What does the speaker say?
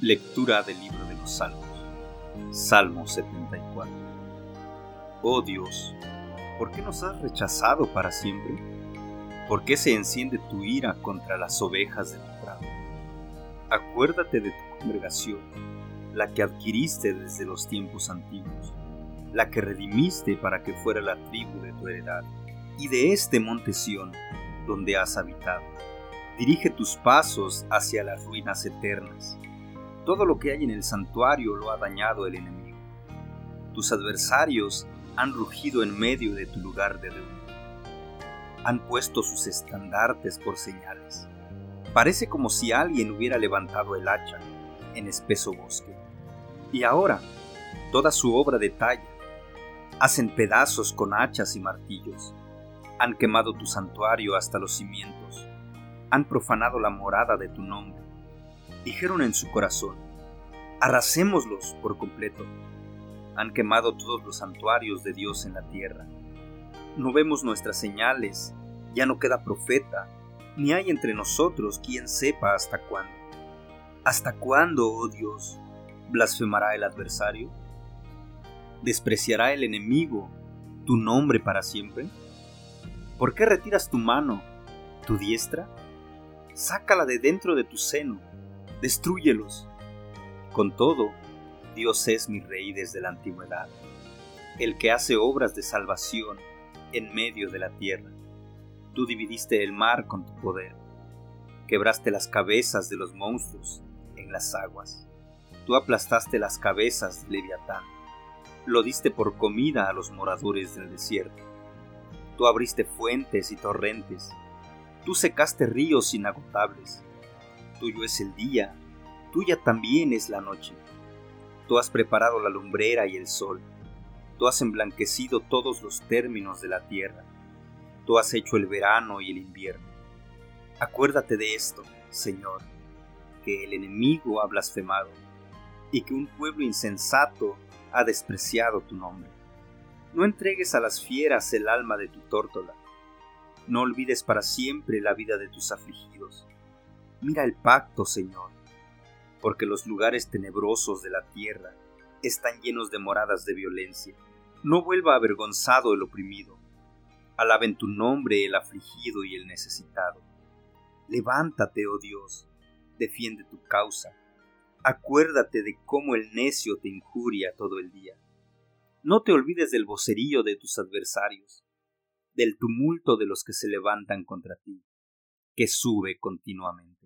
Lectura del libro de los Salmos. Salmo 74. Oh Dios, ¿por qué nos has rechazado para siempre? ¿Por qué se enciende tu ira contra las ovejas de tu prado? Acuérdate de tu congregación, la que adquiriste desde los tiempos antiguos, la que redimiste para que fuera la tribu de tu heredad, y de este monte Sión, donde has habitado. Dirige tus pasos hacia las ruinas eternas todo lo que hay en el santuario lo ha dañado el enemigo. Tus adversarios han rugido en medio de tu lugar de reunión. Han puesto sus estandartes por señales. Parece como si alguien hubiera levantado el hacha en espeso bosque. Y ahora, toda su obra de talla, hacen pedazos con hachas y martillos. Han quemado tu santuario hasta los cimientos. Han profanado la morada de tu nombre dijeron en su corazón, arrasémoslos por completo. Han quemado todos los santuarios de Dios en la tierra. No vemos nuestras señales, ya no queda profeta, ni hay entre nosotros quien sepa hasta cuándo. ¿Hasta cuándo, oh Dios, blasfemará el adversario? ¿Despreciará el enemigo tu nombre para siempre? ¿Por qué retiras tu mano, tu diestra? Sácala de dentro de tu seno destruyelos. Con todo, Dios es mi rey desde la antigüedad, el que hace obras de salvación en medio de la tierra. Tú dividiste el mar con tu poder, quebraste las cabezas de los monstruos en las aguas, tú aplastaste las cabezas de Leviatán, lo diste por comida a los moradores del desierto, tú abriste fuentes y torrentes, tú secaste ríos inagotables, Tuyo es el día, tuya también es la noche. Tú has preparado la lumbrera y el sol. Tú has emblanquecido todos los términos de la tierra. Tú has hecho el verano y el invierno. Acuérdate de esto, Señor, que el enemigo ha blasfemado y que un pueblo insensato ha despreciado tu nombre. No entregues a las fieras el alma de tu tórtola. No olvides para siempre la vida de tus afligidos Mira el pacto, Señor, porque los lugares tenebrosos de la tierra están llenos de moradas de violencia. No vuelva avergonzado el oprimido. Alaben tu nombre el afligido y el necesitado. Levántate, oh Dios, defiende tu causa. Acuérdate de cómo el necio te injuria todo el día. No te olvides del vocerío de tus adversarios, del tumulto de los que se levantan contra ti, que sube continuamente.